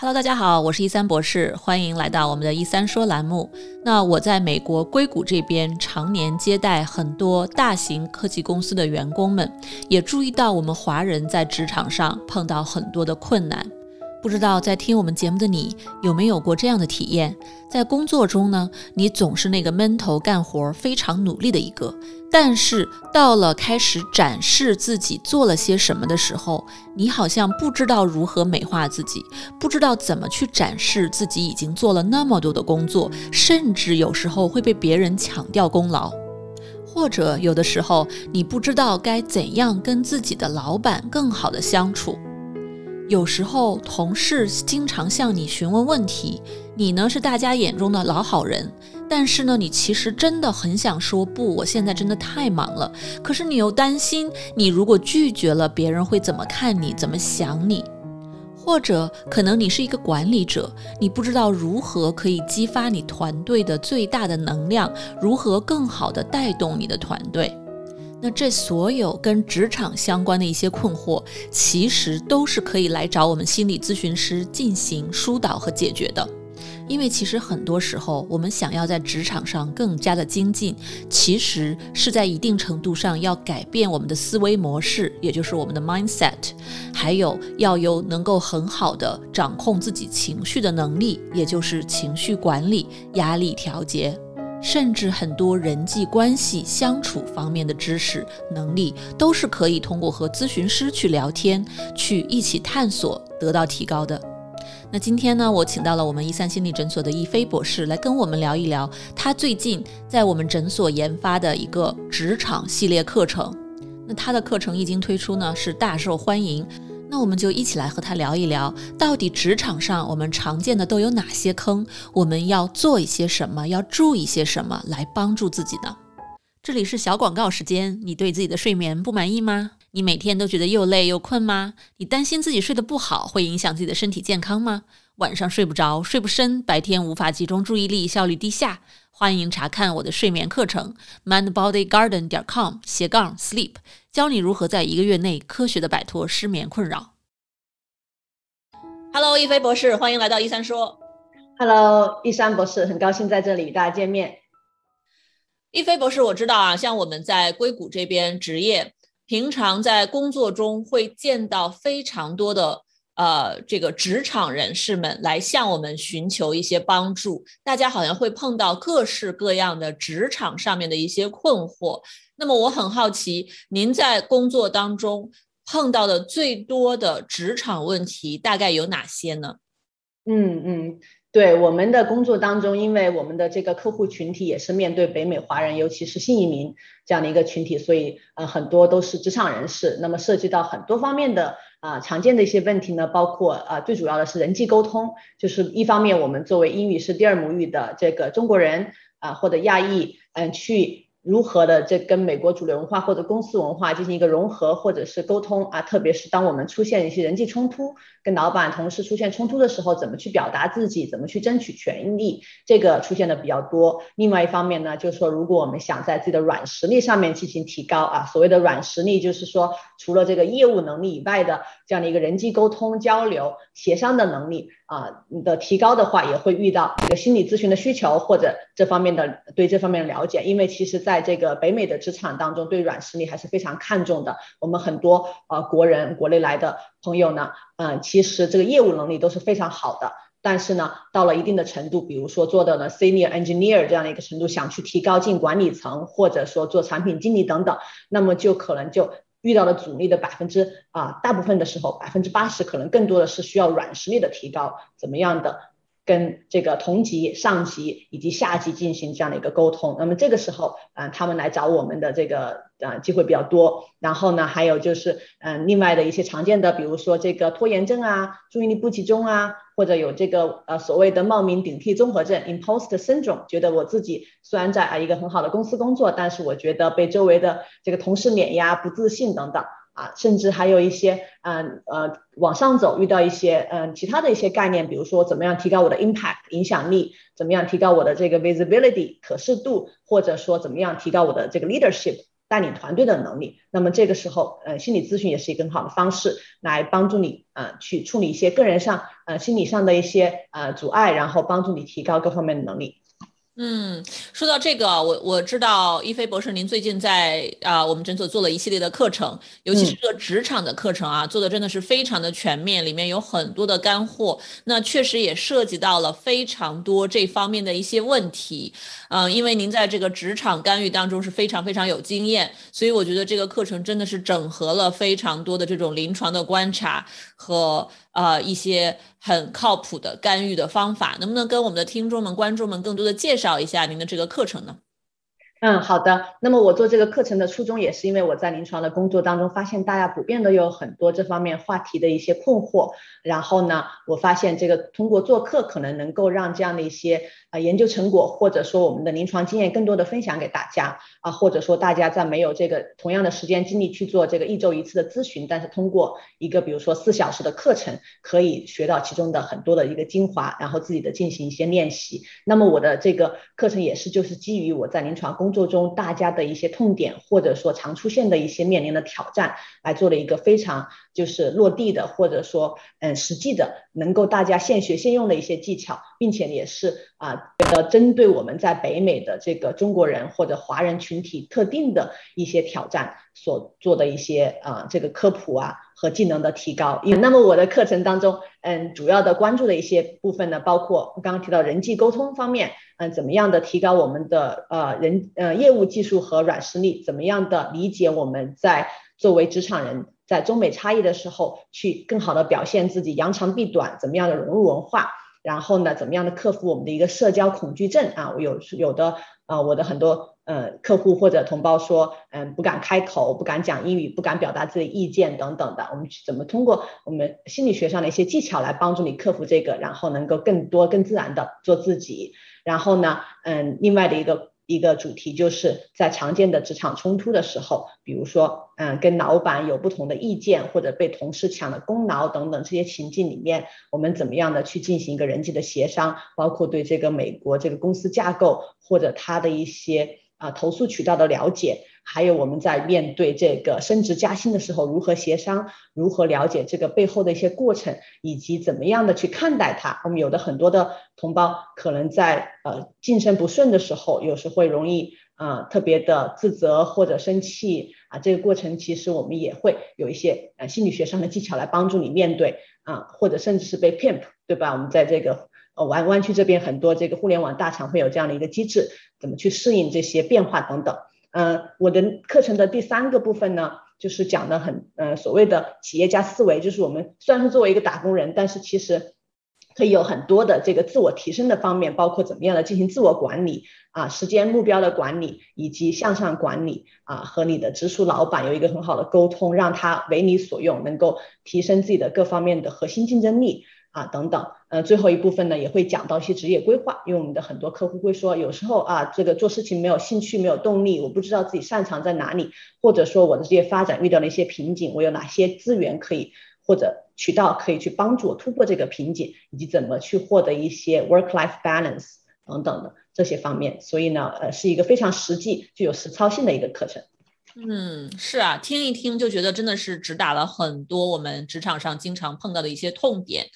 Hello，大家好，我是一三博士，欢迎来到我们的“一三说”栏目。那我在美国硅谷这边常年接待很多大型科技公司的员工们，也注意到我们华人在职场上碰到很多的困难。不知道在听我们节目的你有没有过这样的体验？在工作中呢，你总是那个闷头干活、非常努力的一个，但是到了开始展示自己做了些什么的时候，你好像不知道如何美化自己，不知道怎么去展示自己已经做了那么多的工作，甚至有时候会被别人抢掉功劳，或者有的时候你不知道该怎样跟自己的老板更好的相处。有时候同事经常向你询问问题，你呢是大家眼中的老好人，但是呢，你其实真的很想说不，我现在真的太忙了。可是你又担心，你如果拒绝了，别人会怎么看你，怎么想你？或者可能你是一个管理者，你不知道如何可以激发你团队的最大的能量，如何更好的带动你的团队。那这所有跟职场相关的一些困惑，其实都是可以来找我们心理咨询师进行疏导和解决的。因为其实很多时候，我们想要在职场上更加的精进，其实是在一定程度上要改变我们的思维模式，也就是我们的 mindset，还有要有能够很好的掌控自己情绪的能力，也就是情绪管理、压力调节。甚至很多人际关系相处方面的知识能力，都是可以通过和咨询师去聊天，去一起探索得到提高的。那今天呢，我请到了我们一三心理诊所的易飞博士来跟我们聊一聊，他最近在我们诊所研发的一个职场系列课程。那他的课程一经推出呢，是大受欢迎。那我们就一起来和他聊一聊，到底职场上我们常见的都有哪些坑？我们要做一些什么？要注意些什么来帮助自己呢？这里是小广告时间。你对自己的睡眠不满意吗？你每天都觉得又累又困吗？你担心自己睡得不好会影响自己的身体健康吗？晚上睡不着，睡不深，白天无法集中注意力，效率低下？欢迎查看我的睡眠课程，mindbodygarden 点 com 斜杠 sleep，教你如何在一个月内科学的摆脱失眠困扰。Hello，一飞博士，欢迎来到一三说。Hello，一三博士，很高兴在这里与大家见面。一飞博士，我知道啊，像我们在硅谷这边职业，平常在工作中会见到非常多的。呃，这个职场人士们来向我们寻求一些帮助，大家好像会碰到各式各样的职场上面的一些困惑。那么我很好奇，您在工作当中碰到的最多的职场问题大概有哪些呢？嗯嗯。对我们的工作当中，因为我们的这个客户群体也是面对北美华人，尤其是新移民这样的一个群体，所以呃很多都是职场人士。那么涉及到很多方面的啊常见的一些问题呢，包括啊最主要的是人际沟通，就是一方面我们作为英语是第二母语的这个中国人啊或者亚裔，嗯去。如何的这跟美国主流文化或者公司文化进行一个融合或者是沟通啊？特别是当我们出现一些人际冲突，跟老板、同事出现冲突的时候，怎么去表达自己，怎么去争取权利，这个出现的比较多。另外一方面呢，就是说，如果我们想在自己的软实力上面进行提高啊，所谓的软实力就是说，除了这个业务能力以外的这样的一个人际沟通、交流、协商的能力。啊，你的提高的话，也会遇到这个心理咨询的需求或者这方面的对这方面的了解，因为其实在在这个北美的职场当中，对软实力还是非常看重的。我们很多呃国人国内来的朋友呢，嗯，其实这个业务能力都是非常好的，但是呢，到了一定的程度，比如说做到了 senior engineer 这样的一个程度，想去提高进管理层，或者说做产品经理等等，那么就可能就。遇到了阻力的百分之啊，大部分的时候百分之八十可能更多的是需要软实力的提高，怎么样的跟这个同级、上级以及下级进行这样的一个沟通。那么这个时候，嗯，他们来找我们的这个呃机会比较多。然后呢，还有就是嗯，另外的一些常见的，比如说这个拖延症啊，注意力不集中啊。或者有这个呃所谓的冒名顶替综合症 （impost syndrome），觉得我自己虽然在啊一个很好的公司工作，但是我觉得被周围的这个同事碾压、不自信等等啊，甚至还有一些嗯呃往上走，遇到一些嗯其他的一些概念，比如说怎么样提高我的 impact 影响力，怎么样提高我的这个 visibility 可视度，或者说怎么样提高我的这个 leadership 带领团队的能力。那么这个时候，呃，心理咨询也是一个很好的方式，来帮助你呃去处理一些个人上呃心理上的一些呃阻碍，然后帮助你提高各方面的能力。嗯，说到这个，我我知道一飞博士，您最近在啊我们诊所做了一系列的课程，尤其是这个职场的课程啊，做的真的是非常的全面，里面有很多的干货。那确实也涉及到了非常多这方面的一些问题。嗯，因为您在这个职场干预当中是非常非常有经验，所以我觉得这个课程真的是整合了非常多的这种临床的观察和呃一些。很靠谱的干预的方法，能不能跟我们的听众们、观众们更多的介绍一下您的这个课程呢？嗯，好的。那么我做这个课程的初衷，也是因为我在临床的工作当中，发现大家普遍都有很多这方面话题的一些困惑。然后呢，我发现这个通过做课，可能能够让这样的一些啊研究成果，或者说我们的临床经验，更多的分享给大家啊，或者说大家在没有这个同样的时间精力去做这个一周一次的咨询，但是通过一个比如说四小时的课程，可以学到其中的很多的一个精华，然后自己的进行一些练习。那么我的这个课程也是就是基于我在临床工工作中大家的一些痛点，或者说常出现的一些面临的挑战，来做了一个非常就是落地的，或者说嗯实际的，能够大家现学现用的一些技巧，并且也是啊呃针对我们在北美的这个中国人或者华人群体特定的一些挑战所做的一些啊这个科普啊。和技能的提高，那么我的课程当中，嗯，主要的关注的一些部分呢，包括刚刚提到人际沟通方面，嗯，怎么样的提高我们的呃人呃业务技术和软实力，怎么样的理解我们在作为职场人在中美差异的时候，去更好的表现自己，扬长避短，怎么样的融入文化，然后呢，怎么样的克服我们的一个社交恐惧症啊，我有有的啊，我的很多。呃，客户或者同胞说，嗯，不敢开口，不敢讲英语，不敢表达自己的意见等等的，我们怎么通过我们心理学上的一些技巧来帮助你克服这个，然后能够更多、更自然的做自己。然后呢，嗯，另外的一个一个主题就是在常见的职场冲突的时候，比如说，嗯，跟老板有不同的意见，或者被同事抢了功劳等等这些情境里面，我们怎么样的去进行一个人际的协商，包括对这个美国这个公司架构或者它的一些。啊，投诉渠道的了解，还有我们在面对这个升职加薪的时候如何协商，如何了解这个背后的一些过程，以及怎么样的去看待它。我们有的很多的同胞可能在呃晋升不顺的时候，有时会容易啊特别的自责或者生气啊。这个过程其实我们也会有一些呃心理学上的技巧来帮助你面对啊，或者甚至是被骗，对吧？我们在这个。呃，湾湾区这边很多这个互联网大厂会有这样的一个机制，怎么去适应这些变化等等。嗯，我的课程的第三个部分呢，就是讲的很，呃，所谓的企业家思维，就是我们虽然是作为一个打工人，但是其实可以有很多的这个自我提升的方面，包括怎么样的进行自我管理啊，时间目标的管理，以及向上管理啊，和你的直属老板有一个很好的沟通，让他为你所用，能够提升自己的各方面的核心竞争力。啊，等等，呃，最后一部分呢也会讲到一些职业规划，因为我们的很多客户会说，有时候啊，这个做事情没有兴趣，没有动力，我不知道自己擅长在哪里，或者说我的职业发展遇到了一些瓶颈，我有哪些资源可以或者渠道可以去帮助我突破这个瓶颈，以及怎么去获得一些 work-life balance 等等的这些方面，所以呢，呃，是一个非常实际、具有实操性的一个课程。嗯，是啊，听一听就觉得真的是直打了很多我们职场上经常碰到的一些痛点。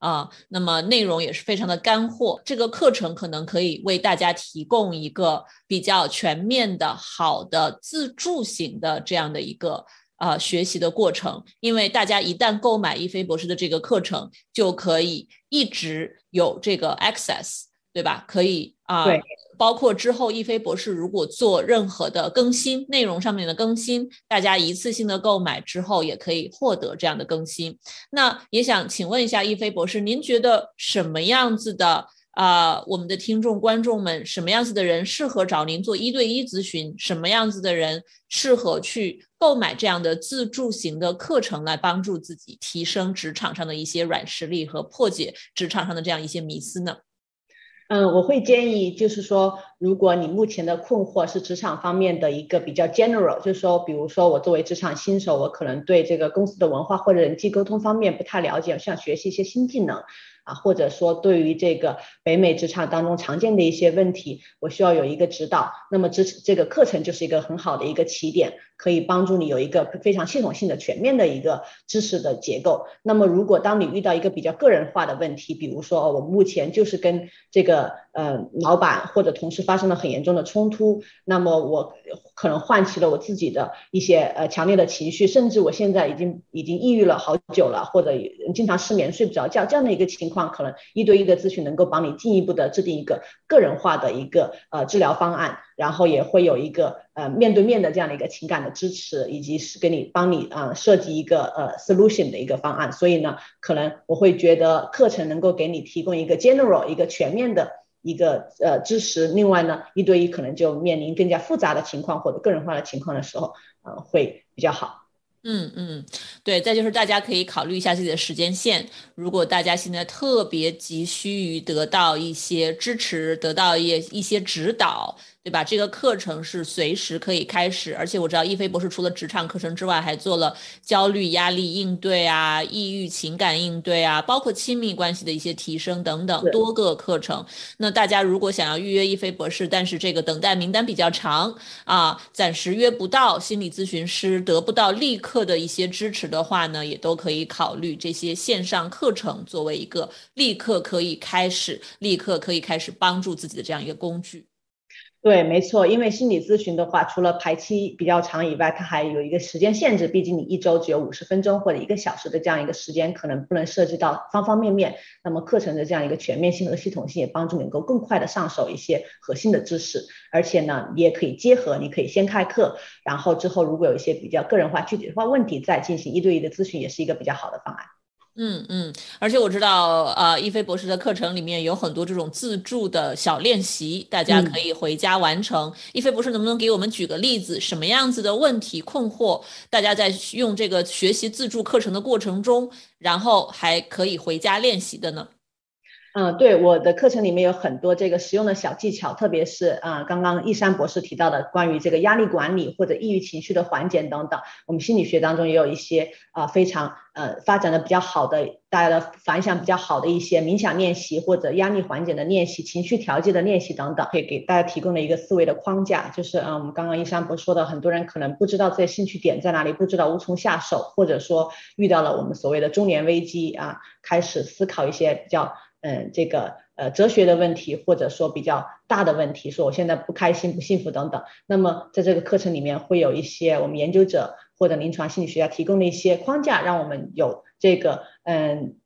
啊，那么内容也是非常的干货。这个课程可能可以为大家提供一个比较全面的、好的自助型的这样的一个呃学习的过程。因为大家一旦购买一飞博士的这个课程，就可以一直有这个 access，对吧？可以啊。对。包括之后，一飞博士如果做任何的更新，内容上面的更新，大家一次性的购买之后也可以获得这样的更新。那也想请问一下一飞博士，您觉得什么样子的啊？我们的听众观众们，什么样子的人适合找您做一对一咨询？什么样子的人适合去购买这样的自助型的课程，来帮助自己提升职场上的一些软实力和破解职场上的这样一些迷思呢？嗯，我会建议，就是说，如果你目前的困惑是职场方面的一个比较 general，就是说，比如说我作为职场新手，我可能对这个公司的文化或者人际沟通方面不太了解，想学习一些新技能，啊，或者说对于这个北美职场当中常见的一些问题，我需要有一个指导。那么这这个课程就是一个很好的一个起点，可以帮助你有一个非常系统性的、全面的一个知识的结构。那么如果当你遇到一个比较个人化的问题，比如说我目前就是跟这个呃老板或者同事发生了很严重的冲突，那么我可能唤起了我自己的一些呃强烈的情绪，甚至我现在已经已经抑郁了好久了，或者经常失眠睡不着觉这样的一个情况，可能一对一的咨询能够帮你进一步的制定一个个人化的一个呃治疗方案，然后也会有一个呃面对面的这样的一个情感的支持，以及是给你帮你啊设计一个呃 solution 的一个方案。所以呢，可能我会觉得课程能够给你提供一个 general 一个全面的一个呃支持。另外呢，一对一可能就面临更加复杂的情况或者个人化的情况的时候，呃会比较好。嗯嗯，对，再就是大家可以考虑一下自己的时间线。如果大家现在特别急需于得到一些支持，得到一一些指导。对吧？这个课程是随时可以开始，而且我知道一菲博士除了职场课程之外，还做了焦虑、压力应对啊、抑郁情感应对啊，包括亲密关系的一些提升等等多个课程。那大家如果想要预约一菲博士，但是这个等待名单比较长啊，暂时约不到心理咨询师，得不到立刻的一些支持的话呢，也都可以考虑这些线上课程作为一个立刻可以开始、立刻可以开始帮助自己的这样一个工具。对，没错，因为心理咨询的话，除了排期比较长以外，它还有一个时间限制，毕竟你一周只有五十分钟或者一个小时的这样一个时间，可能不能涉及到方方面面。那么课程的这样一个全面性和系统性，也帮助你能够更快的上手一些核心的知识，而且呢，你也可以结合，你可以先开课，然后之后如果有一些比较个人化、具体化问题，再进行一对一的咨询，也是一个比较好的方案。嗯嗯，而且我知道，呃，一菲博士的课程里面有很多这种自助的小练习，大家可以回家完成。一菲博士能不能给我们举个例子，什么样子的问题困惑，大家在用这个学习自助课程的过程中，然后还可以回家练习的呢？嗯，对，我的课程里面有很多这个实用的小技巧，特别是啊，刚刚易山博士提到的关于这个压力管理或者抑郁情绪的缓解等等，我们心理学当中也有一些啊非常呃发展的比较好的，大家的反响比较好的一些冥想练习或者压力缓解的练习、情绪调节的练习等等，可以给大家提供了一个思维的框架。就是啊，我们刚刚易山博士说的，很多人可能不知道自己兴趣点在哪里，不知道无从下手，或者说遇到了我们所谓的中年危机啊，开始思考一些比较。嗯，这个呃哲学的问题，或者说比较大的问题，说我现在不开心、不幸福等等。那么在这个课程里面，会有一些我们研究者或者临床心理学家提供的一些框架，让我们有这个嗯。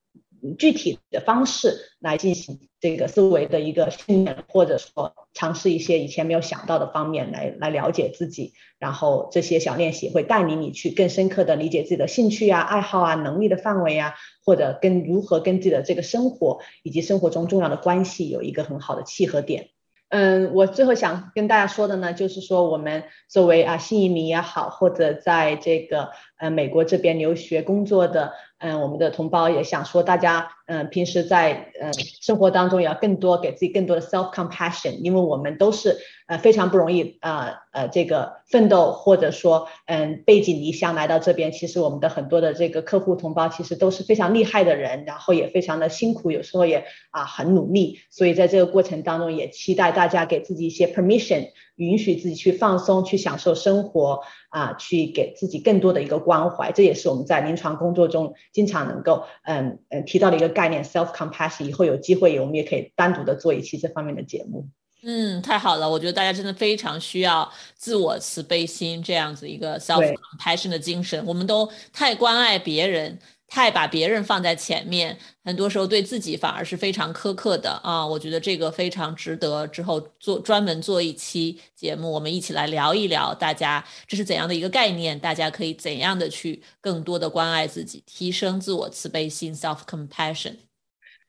具体的方式来进行这个思维的一个训练，或者说尝试一些以前没有想到的方面来来了解自己，然后这些小练习会带领你去更深刻的理解自己的兴趣啊、爱好啊、能力的范围啊，或者跟如何跟自己的这个生活以及生活中重要的关系有一个很好的契合点。嗯，我最后想跟大家说的呢，就是说我们作为啊新移民也好，或者在这个呃美国这边留学工作的。嗯，我们的同胞也想说，大家嗯，平时在嗯生活当中也要更多给自己更多的 self compassion，因为我们都是呃非常不容易呃呃这个奋斗或者说嗯背井离乡来到这边，其实我们的很多的这个客户同胞其实都是非常厉害的人，然后也非常的辛苦，有时候也啊很努力，所以在这个过程当中也期待大家给自己一些 permission。允许自己去放松，去享受生活啊，去给自己更多的一个关怀，这也是我们在临床工作中经常能够嗯嗯提到的一个概念，self compassion。以后有机会，我们也可以单独的做一期这方面的节目。嗯，太好了，我觉得大家真的非常需要自我慈悲心这样子一个 self compassion 的精神。我们都太关爱别人。太把别人放在前面，很多时候对自己反而是非常苛刻的啊！我觉得这个非常值得之后做专门做一期节目，我们一起来聊一聊，大家这是怎样的一个概念？大家可以怎样的去更多的关爱自己，提升自我慈悲心 （self compassion）。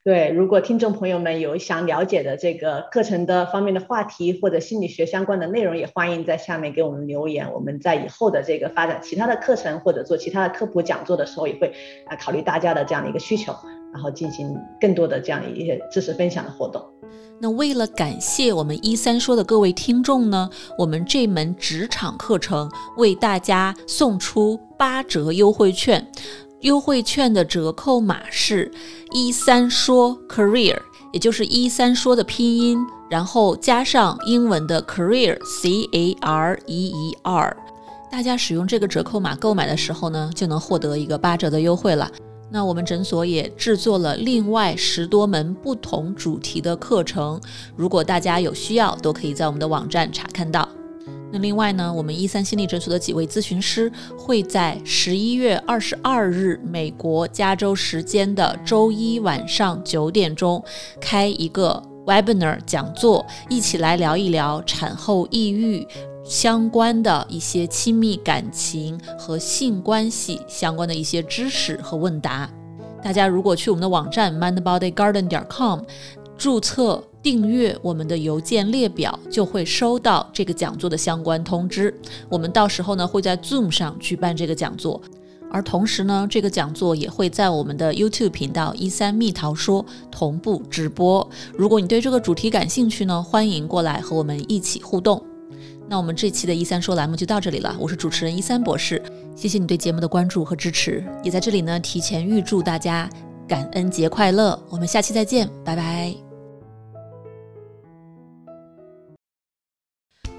对，如果听众朋友们有想了解的这个课程的方面的话题或者心理学相关的内容，也欢迎在下面给我们留言。我们在以后的这个发展其他的课程或者做其他的科普讲座的时候，也会啊考虑大家的这样的一个需求，然后进行更多的这样一些知识分享的活动。那为了感谢我们一三说的各位听众呢，我们这门职场课程为大家送出八折优惠券。优惠券的折扣码是一三说 career，也就是一三说的拼音，然后加上英文的 career c a r e e r。大家使用这个折扣码购买的时候呢，就能获得一个八折的优惠了。那我们诊所也制作了另外十多门不同主题的课程，如果大家有需要，都可以在我们的网站查看到。另外呢，我们一三心理诊所的几位咨询师会在十一月二十二日美国加州时间的周一晚上九点钟开一个 webinar 讲座，一起来聊一聊产后抑郁相关的一些亲密感情和性关系相关的一些知识和问答。大家如果去我们的网站 mindbodygarden 点 com 注册。订阅我们的邮件列表，就会收到这个讲座的相关通知。我们到时候呢会在 Zoom 上举办这个讲座，而同时呢，这个讲座也会在我们的 YouTube 频道“一三蜜桃说”同步直播。如果你对这个主题感兴趣呢，欢迎过来和我们一起互动。那我们这期的“一三说”栏目就到这里了，我是主持人一三博士，谢谢你对节目的关注和支持，也在这里呢提前预祝大家感恩节快乐。我们下期再见，拜拜。